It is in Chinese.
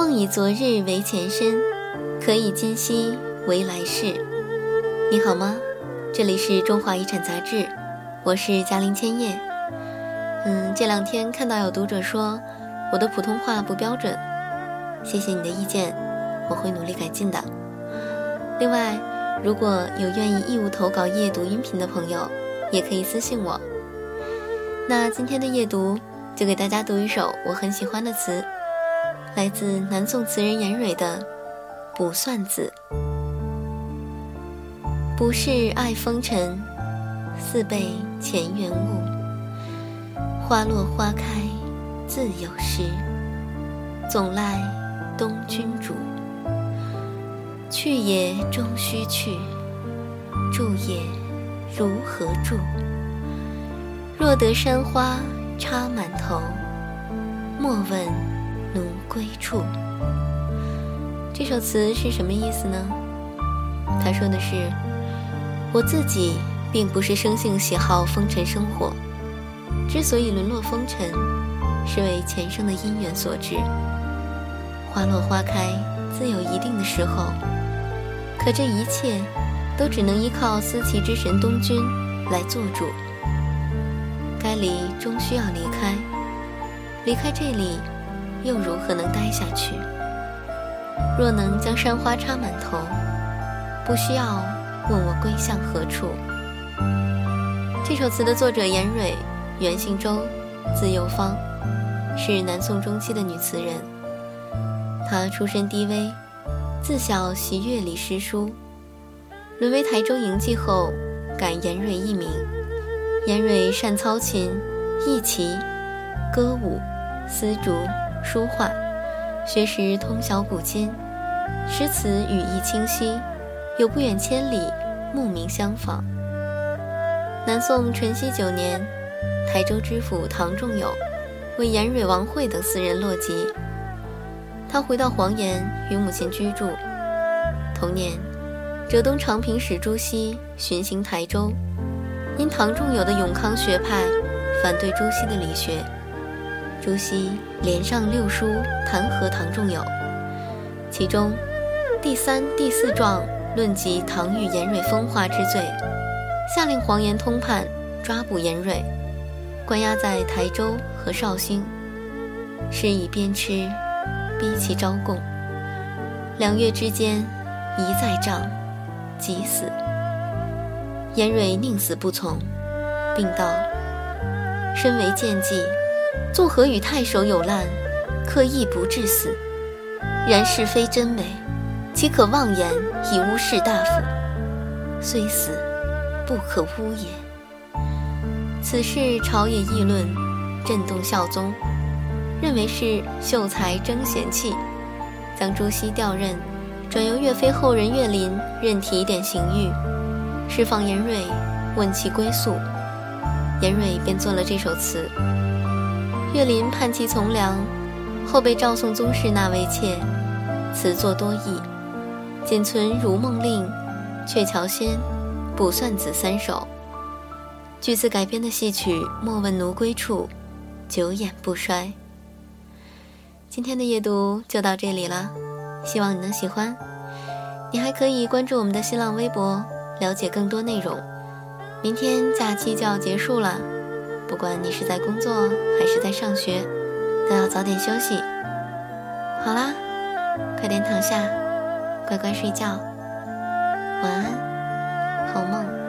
梦以昨日为前身，可以今夕为来世。你好吗？这里是中华遗产杂志，我是嘉玲千叶。嗯，这两天看到有读者说我的普通话不标准，谢谢你的意见，我会努力改进的。另外，如果有愿意义务投稿夜读音频的朋友，也可以私信我。那今天的夜读就给大家读一首我很喜欢的词。来自南宋词人严蕊的《卜算子》：不是爱风尘，似被前缘误。花落花开自有时，总赖东君主。去也终须去，住也如何住？若得山花插满头，莫问。奴归处，这首词是什么意思呢？他说的是，我自己并不是生性喜好风尘生活，之所以沦落风尘，是为前生的因缘所致。花落花开自有一定的时候，可这一切都只能依靠司棋之神东君来做主。该离终需要离开，离开这里。又如何能待下去？若能将山花插满头，不需要问我归向何处。这首词的作者严蕊，原姓周，字幼芳，是南宋中期的女词人。她出身低微，自小习乐理诗书，沦为台州营妓后，改严蕊艺名。严蕊善操琴、弈棋、歌舞、丝竹。书画，学识通晓古今，诗词语意清晰，有不远千里，慕名相访。南宋淳熙九年，台州知府唐仲友为严蕊、王惠等四人落籍，他回到黄岩与母亲居住。同年，浙东长平使朱熹巡行台州，因唐仲友的永康学派反对朱熹的理学。朱熹连上六书弹劾唐仲友，其中第三、第四状论及唐与严蕊风化之罪，下令黄岩通判抓捕严蕊，关押在台州和绍兴，施以鞭笞，逼其招供。两月之间，一再杖，即死。严蕊宁死不从，并道：“身为贱妓。”作何与太守有滥，可亦不致死？然是非真伪，岂可妄言以污士大夫？虽死，不可诬也。此事朝野议论，震动孝宗，认为是秀才争贤气，将朱熹调任，转由岳飞后人岳林任提点刑狱，释放严蕊，问其归宿。严蕊便作了这首词。岳林叛其从良，后被赵宋宗室纳为妾，词作多义，仅存《如梦令》《鹊桥仙》《卜算子》三首。据此改编的戏曲《莫问奴归处》，久演不衰。今天的阅读就到这里了，希望你能喜欢。你还可以关注我们的新浪微博，了解更多内容。明天假期就要结束了。不管你是在工作还是在上学，都要早点休息。好啦，快点躺下，乖乖睡觉，晚安，好梦。